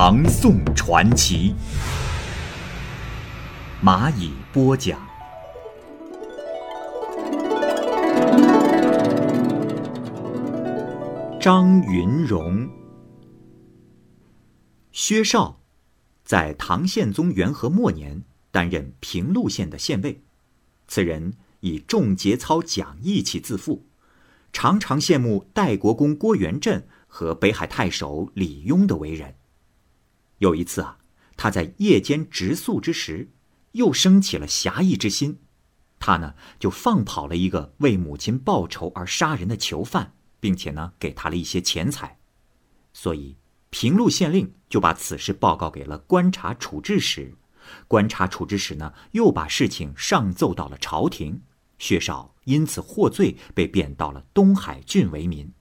唐宋传奇》，蚂蚁播讲。张云荣，薛绍，在唐宪宗元和末年担任平陆县的县尉。此人以重节操、讲义气自负，常常羡慕代国公郭元振和北海太守李邕的为人。有一次啊，他在夜间直宿之时，又生起了侠义之心，他呢就放跑了一个为母亲报仇而杀人的囚犯。并且呢，给他了一些钱财，所以平陆县令就把此事报告给了观察处置使，观察处置使呢，又把事情上奏到了朝廷，薛绍因此获罪，被贬到了东海郡为民。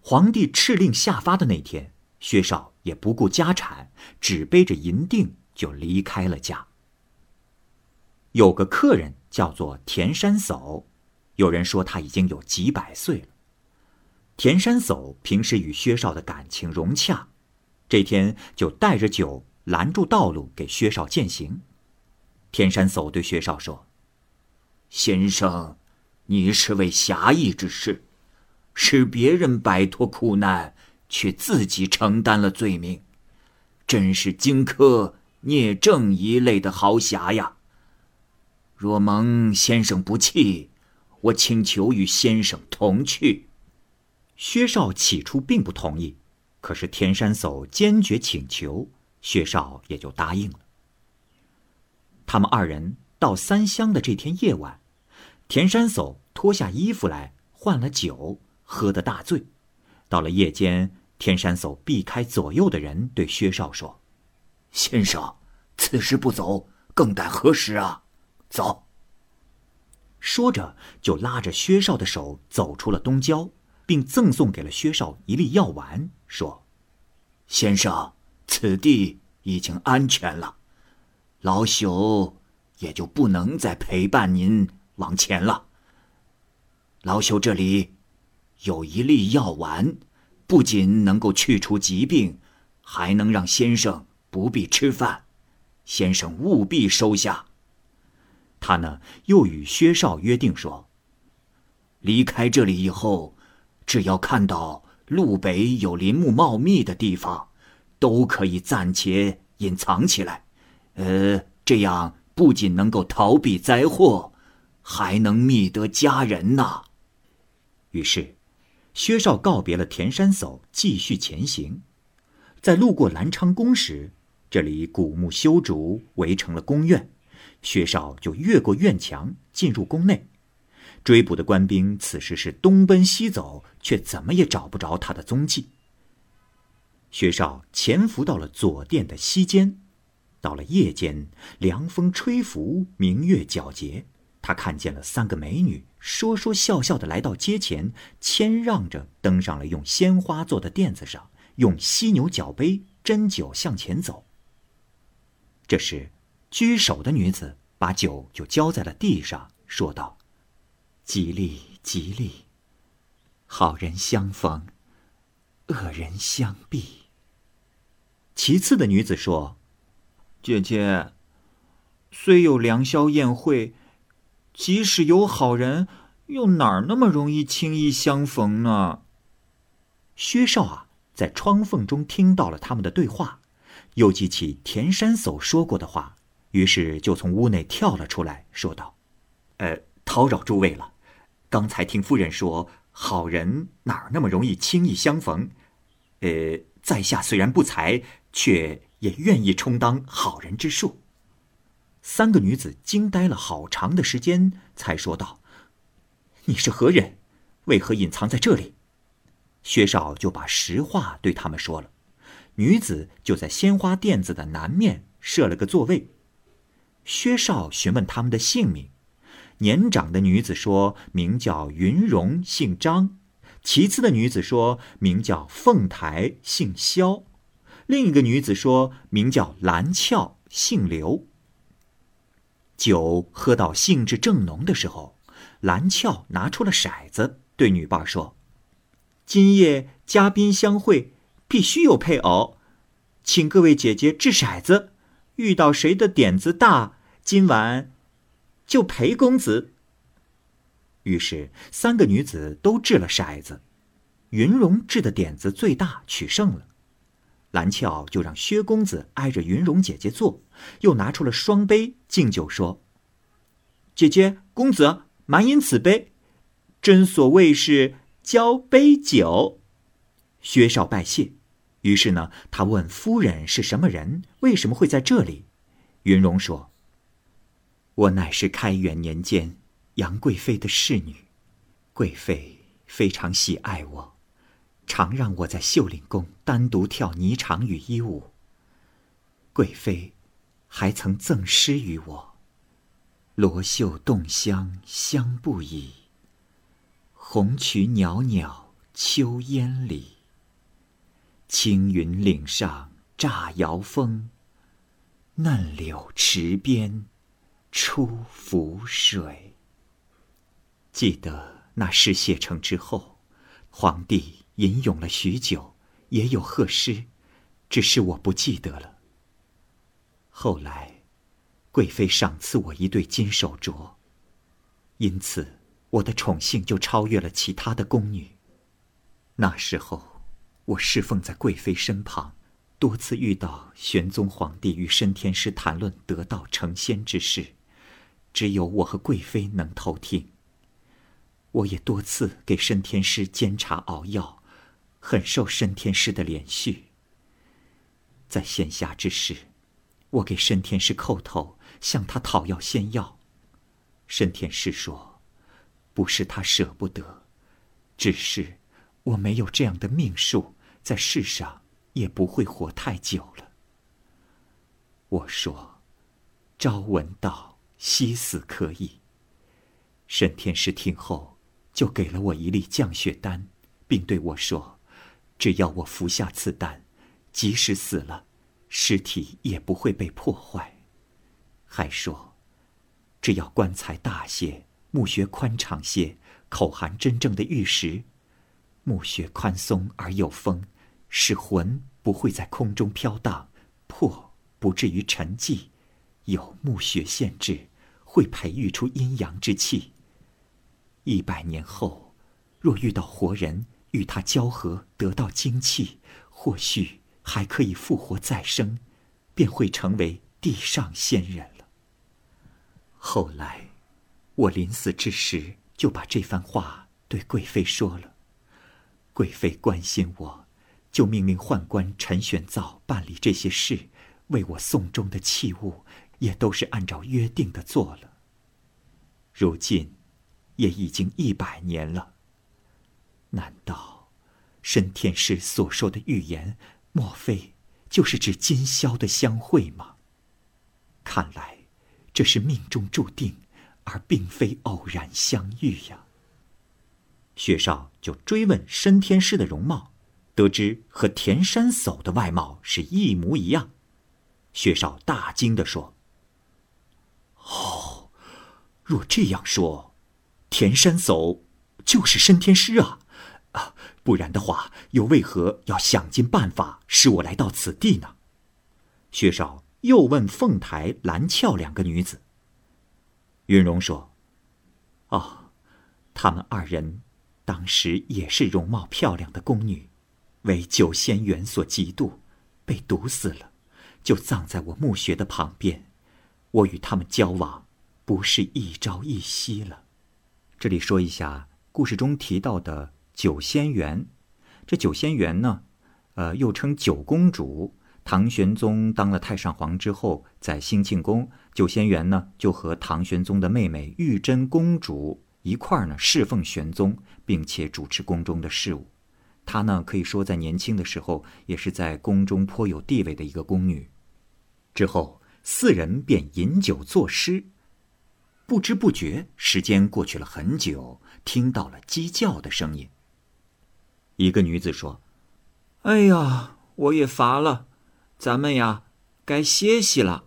皇帝敕令下发的那天，薛绍也不顾家产，只背着银锭就离开了家。有个客人叫做田山叟，有人说他已经有几百岁了。田山叟平时与薛绍的感情融洽，这天就带着酒拦住道路给薛绍饯行。田山叟对薛绍说：“先生，你是位侠义之士，使别人摆脱苦难，却自己承担了罪名，真是荆轲、聂政一类的豪侠呀！若蒙先生不弃，我请求与先生同去。”薛少起初并不同意，可是田山叟坚决请求，薛少也就答应了。他们二人到三乡的这天夜晚，田山叟脱下衣服来换了酒，喝得大醉。到了夜间，天山叟避开左右的人，对薛少说：“先生，此时不走，更待何时啊？走。”说着，就拉着薛绍的手走出了东郊。并赠送给了薛绍一粒药丸，说：“先生，此地已经安全了，老朽也就不能再陪伴您往前了。老朽这里有一粒药丸，不仅能够去除疾病，还能让先生不必吃饭，先生务必收下。”他呢，又与薛绍约定说：“离开这里以后。”只要看到路北有林木茂密的地方，都可以暂且隐藏起来。呃，这样不仅能够逃避灾祸，还能觅得佳人呐。于是，薛绍告别了田山叟，继续前行。在路过南昌宫时，这里古木修竹，围成了宫院。薛绍就越过院墙，进入宫内。追捕的官兵此时是东奔西走，却怎么也找不着他的踪迹。薛绍潜伏到了左殿的西间，到了夜间，凉风吹拂，明月皎洁，他看见了三个美女，说说笑笑的来到街前，谦让着登上了用鲜花做的垫子上，用犀牛角杯斟酒向前走。这时，居首的女子把酒就浇在了地上，说道。吉利，吉利！好人相逢，恶人相避。其次的女子说：“姐姐，虽有良宵宴会，即使有好人，又哪儿那么容易轻易相逢呢？”薛少啊，在窗缝中听到了他们的对话，又记起田山叟说过的话，于是就从屋内跳了出来，说道：“呃，叨扰诸位了。”刚才听夫人说，好人哪儿那么容易轻易相逢？呃，在下虽然不才，却也愿意充当好人之术。三个女子惊呆了好长的时间，才说道：“你是何人？为何隐藏在这里？”薛绍就把实话对他们说了。女子就在鲜花垫子的南面设了个座位。薛少询问他们的姓名，年长的女子说名叫云容，姓张；其次的女子说名叫凤台，姓萧；另一个女子说名叫蓝俏，姓刘。酒喝到兴致正浓的时候，蓝俏拿出了骰子，对女伴说：“今夜嘉宾相会，必须有配偶，请各位姐姐掷骰子。”遇到谁的点子大，今晚就陪公子。于是三个女子都掷了骰子，云容掷的点子最大，取胜了。蓝俏就让薛公子挨着云容姐姐坐，又拿出了双杯敬酒，说：“姐姐、公子，满饮此杯，真所谓是交杯酒。”薛少拜谢。于是呢，他问夫人是什么人，为什么会在这里？云容说：“我乃是开元年间杨贵妃的侍女，贵妃非常喜爱我，常让我在秀岭宫单独跳霓裳羽衣舞。贵妃还曾赠诗于我：‘罗袖动香香不已，红衢袅袅秋烟里。’”青云岭上乍摇风，嫩柳池边出浮水。记得那诗写成之后，皇帝吟咏了许久，也有贺诗，只是我不记得了。后来，贵妃赏赐我一对金手镯，因此我的宠幸就超越了其他的宫女。那时候。我侍奉在贵妃身旁，多次遇到玄宗皇帝与申天师谈论得道成仙之事，只有我和贵妃能偷听。我也多次给申天师煎茶熬药，很受申天师的怜恤。在闲暇之时，我给申天师叩头，向他讨要仙药。申天师说：“不是他舍不得，只是……”我没有这样的命数，在世上也不会活太久了。我说：“朝闻道，夕死可以。”申天师听后，就给了我一粒降血丹，并对我说：“只要我服下此丹，即使死了，尸体也不会被破坏。”还说：“只要棺材大些，墓穴宽敞些，口含真正的玉石。”墓穴宽松而有风，使魂不会在空中飘荡，魄不至于沉寂。有墓穴限制，会培育出阴阳之气。一百年后，若遇到活人与他交合，得到精气，或许还可以复活再生，便会成为地上仙人了。后来，我临死之时，就把这番话对贵妃说了。贵妃关心我，就命令宦官陈玄造办理这些事，为我送终的器物也都是按照约定的做了。如今，也已经一百年了。难道，申天师所说的预言，莫非就是指今宵的相会吗？看来，这是命中注定，而并非偶然相遇呀。薛少就追问申天师的容貌，得知和田山叟的外貌是一模一样。薛少大惊地说：“哦，若这样说，田山叟就是申天师啊！不然的话，又为何要想尽办法使我来到此地呢？”薛少又问凤台、蓝俏两个女子。云容说：“哦，他们二人。”当时也是容貌漂亮的宫女，为九仙缘所嫉妒，被毒死了，就葬在我墓穴的旁边。我与他们交往，不是一朝一夕了。这里说一下故事中提到的九仙缘，这九仙缘呢，呃，又称九公主。唐玄宗当了太上皇之后，在兴庆宫，九仙缘呢就和唐玄宗的妹妹玉真公主。一块儿呢侍奉玄宗，并且主持宫中的事务。她呢，可以说在年轻的时候也是在宫中颇有地位的一个宫女。之后，四人便饮酒作诗。不知不觉，时间过去了很久，听到了鸡叫的声音。一个女子说：“哎呀，我也乏了，咱们呀，该歇息了。”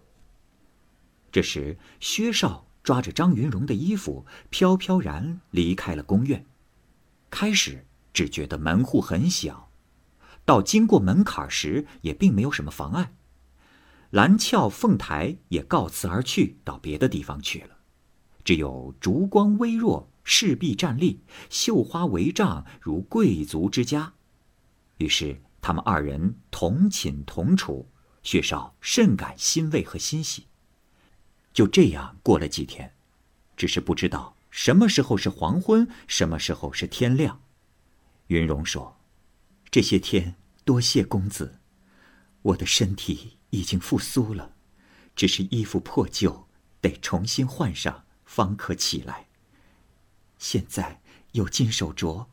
这时，薛少抓着张云荣的衣服，飘飘然离开了宫院。开始只觉得门户很小，到经过门槛时，也并没有什么妨碍。蓝翘凤台也告辞而去，到别的地方去了。只有烛光微弱，侍婢站立，绣花帷帐，如贵族之家。于是他们二人同寝同处，薛少甚感欣慰和欣喜。就这样过了几天，只是不知道什么时候是黄昏，什么时候是天亮。云荣说：“这些天多谢公子，我的身体已经复苏了，只是衣服破旧，得重新换上。”方可起来。现在有金手镯，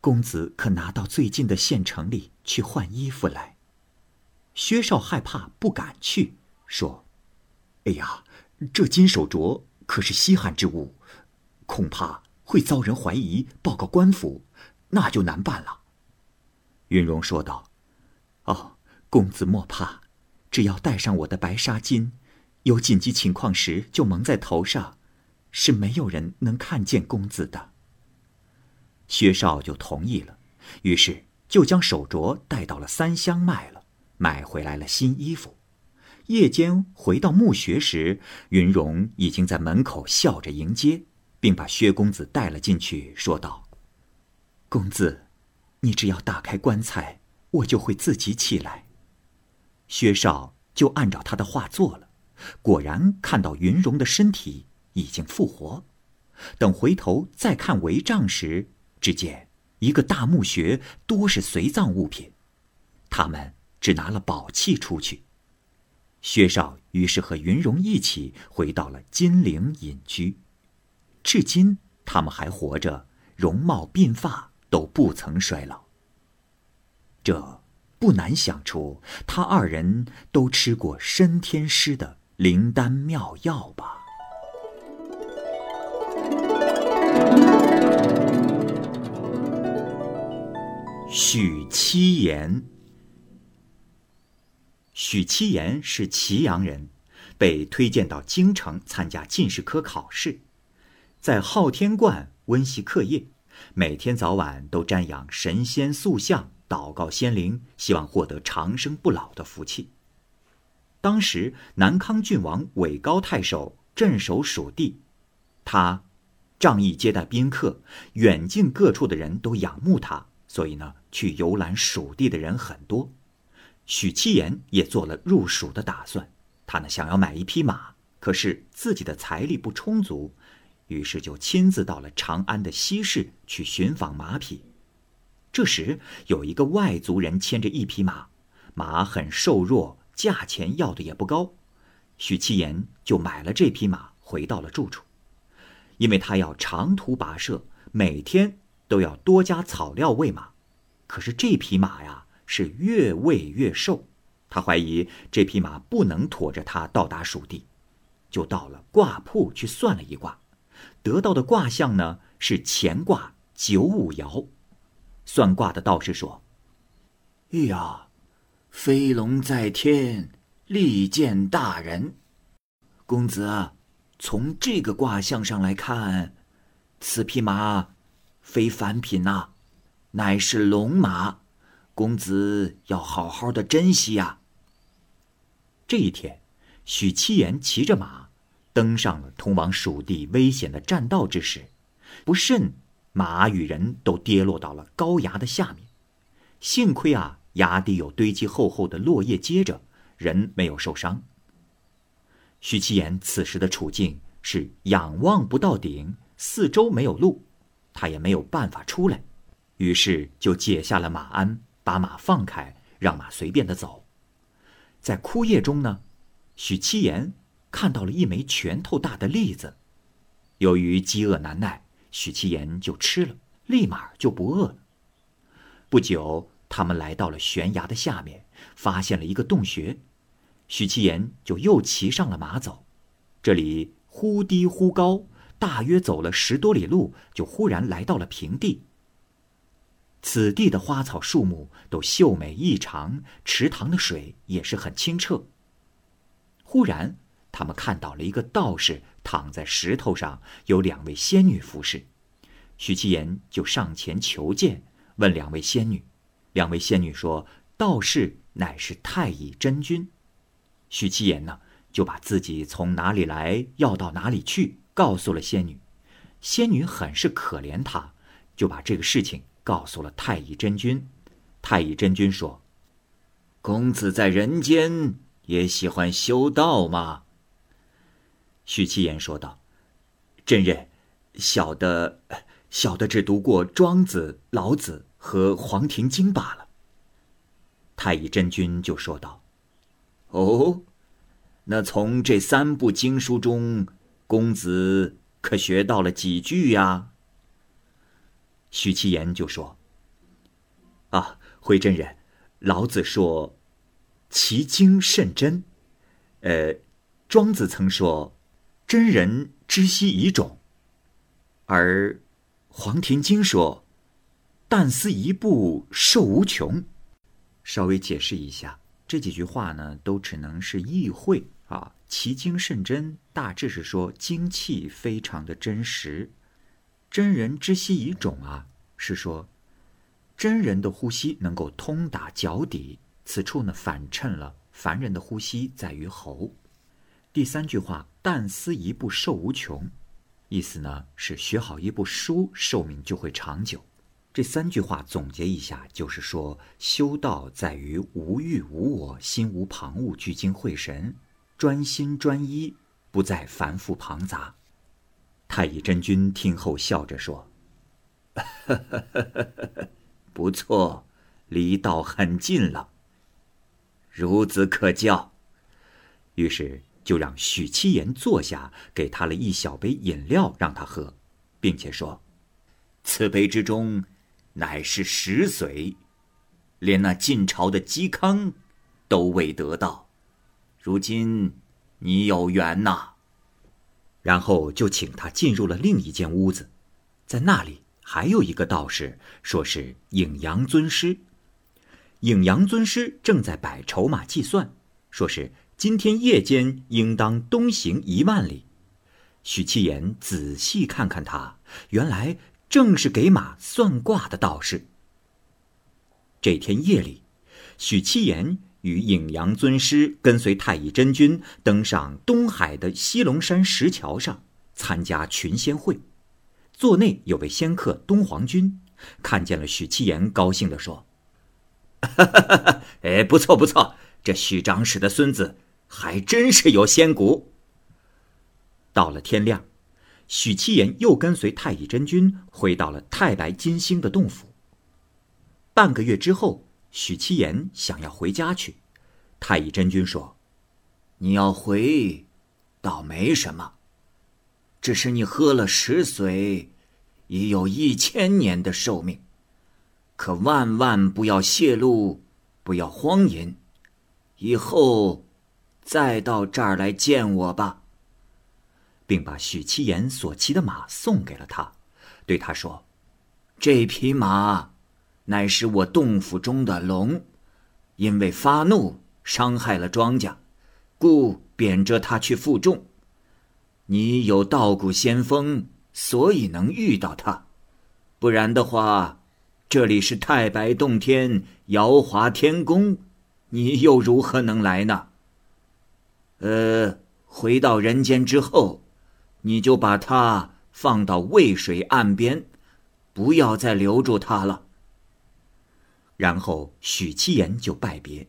公子可拿到最近的县城里去换衣服来。薛少害怕，不敢去，说：“哎呀，这金手镯可是稀罕之物，恐怕会遭人怀疑，报告官府，那就难办了。”云荣说道：“哦，公子莫怕，只要带上我的白纱巾，有紧急情况时就蒙在头上。”是没有人能看见公子的。薛少就同意了，于是就将手镯带到了三乡卖了，买回来了新衣服。夜间回到墓穴时，云荣已经在门口笑着迎接，并把薛公子带了进去，说道：“公子，你只要打开棺材，我就会自己起来。”薛少就按照他的话做了，果然看到云荣的身体。已经复活。等回头再看帷帐时，只见一个大墓穴，多是随葬物品。他们只拿了宝器出去。薛少于是和云荣一起回到了金陵隐居。至今他们还活着，容貌鬓发都不曾衰老。这不难想出，他二人都吃过升天师的灵丹妙药吧。许七言。许七言是祁阳人，被推荐到京城参加进士科考试，在昊天观温习课业，每天早晚都瞻仰神仙塑像，祷告仙灵，希望获得长生不老的福气。当时南康郡王韦高太守镇守蜀地，他仗义接待宾客，远近各处的人都仰慕他。所以呢，去游览蜀地的人很多。许七言也做了入蜀的打算。他呢，想要买一匹马，可是自己的财力不充足，于是就亲自到了长安的西市去寻访马匹。这时，有一个外族人牵着一匹马，马很瘦弱，价钱要的也不高。许七言就买了这匹马，回到了住处，因为他要长途跋涉，每天。都要多加草料喂马，可是这匹马呀是越喂越瘦，他怀疑这匹马不能驮着他到达蜀地，就到了卦铺去算了一卦，得到的卦象呢是乾卦九五爻。算卦的道士说：“哎呀，飞龙在天，利见大人。公子，从这个卦象上来看，此匹马。”非凡品呐，乃是龙马，公子要好好的珍惜呀。这一天，许七言骑着马，登上了通往蜀地危险的栈道之时，不慎马与人都跌落到了高崖的下面。幸亏啊，崖底有堆积厚厚的落叶接着，人没有受伤。许七言此时的处境是仰望不到顶，四周没有路。他也没有办法出来，于是就解下了马鞍，把马放开，让马随便的走。在枯叶中呢，许七言看到了一枚拳头大的栗子。由于饥饿难耐，许七言就吃了，立马就不饿了。不久，他们来到了悬崖的下面，发现了一个洞穴。许七言就又骑上了马走。这里忽低忽高，大约走了十多里路，就忽然来到了平地。此地的花草树木都秀美异常，池塘的水也是很清澈。忽然，他们看到了一个道士躺在石头上，有两位仙女服侍。许七言就上前求见，问两位仙女。两位仙女说：“道士乃是太乙真君。”许七言呢，就把自己从哪里来，要到哪里去，告诉了仙女。仙女很是可怜他，就把这个事情告诉了太乙真君。太乙真君说：“公子在人间也喜欢修道吗？”许七言说道：“真人，小的。”小的只读过《庄子》《老子》和《黄庭经》罢了。太乙真君就说道：“哦，那从这三部经书中，公子可学到了几句呀？”许七言就说：“啊，回真人，老子说，其经甚真。呃，庄子曾说，真人知悉以种，而。”《黄庭经》说：“但思一步，寿无穷。”稍微解释一下，这几句话呢，都只能是意会啊。其精甚真，大致是说精气非常的真实。真人之息以种啊，是说真人的呼吸能够通达脚底。此处呢，反衬了凡人的呼吸在于喉。第三句话：“但思一步，寿无穷。”意思呢是学好一部书，寿命就会长久。这三句话总结一下，就是说修道在于无欲无我，心无旁骛，聚精会神，专心专一，不再繁复庞杂。太乙真君听后笑着说：“不错，离道很近了。孺子可教。”于是。就让许七言坐下，给他了一小杯饮料让他喝，并且说：“此杯之中，乃是食髓，连那晋朝的嵇康都未得到。如今你有缘呐。”然后就请他进入了另一间屋子，在那里还有一个道士，说是影阳尊师。影阳尊师正在摆筹码计算，说是。今天夜间应当东行一万里。许七言仔细看看他，原来正是给马算卦的道士。这天夜里，许七言与影阳尊师跟随太乙真君登上东海的西龙山石桥上参加群仙会。座内有位仙客东皇君，看见了许七言，高兴地说：“哈哈哈哈哎，不错不错，这许长史的孙子。”还真是有仙骨。到了天亮，许七言又跟随太乙真君回到了太白金星的洞府。半个月之后，许七言想要回家去，太乙真君说：“你要回，倒没什么，只是你喝了石髓，已有一千年的寿命，可万万不要泄露，不要荒淫，以后。”再到这儿来见我吧，并把许七言所骑的马送给了他，对他说：“这匹马乃是我洞府中的龙，因为发怒伤害了庄稼，故贬谪他去负重。你有道骨仙风，所以能遇到他，不然的话，这里是太白洞天，瑶华天宫，你又如何能来呢？”呃，回到人间之后，你就把他放到渭水岸边，不要再留住他了。然后许七言就拜别。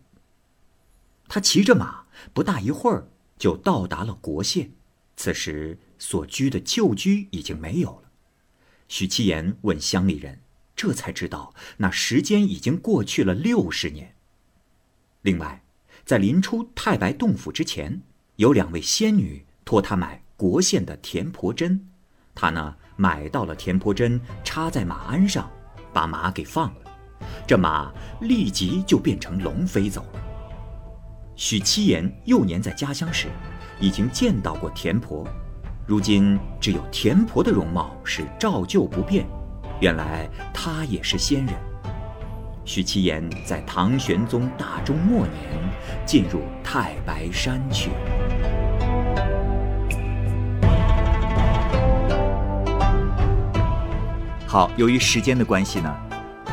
他骑着马，不大一会儿就到达了国县。此时所居的旧居已经没有了。许七言问乡里人，这才知道那时间已经过去了六十年。另外。在临出太白洞府之前，有两位仙女托他买国县的田婆针，他呢买到了田婆针，插在马鞍上，把马给放了。这马立即就变成龙飞走了。许七言幼年在家乡时，已经见到过田婆，如今只有田婆的容貌是照旧不变。原来她也是仙人。许七言在唐玄宗大中末年进入太白山去。好，由于时间的关系呢，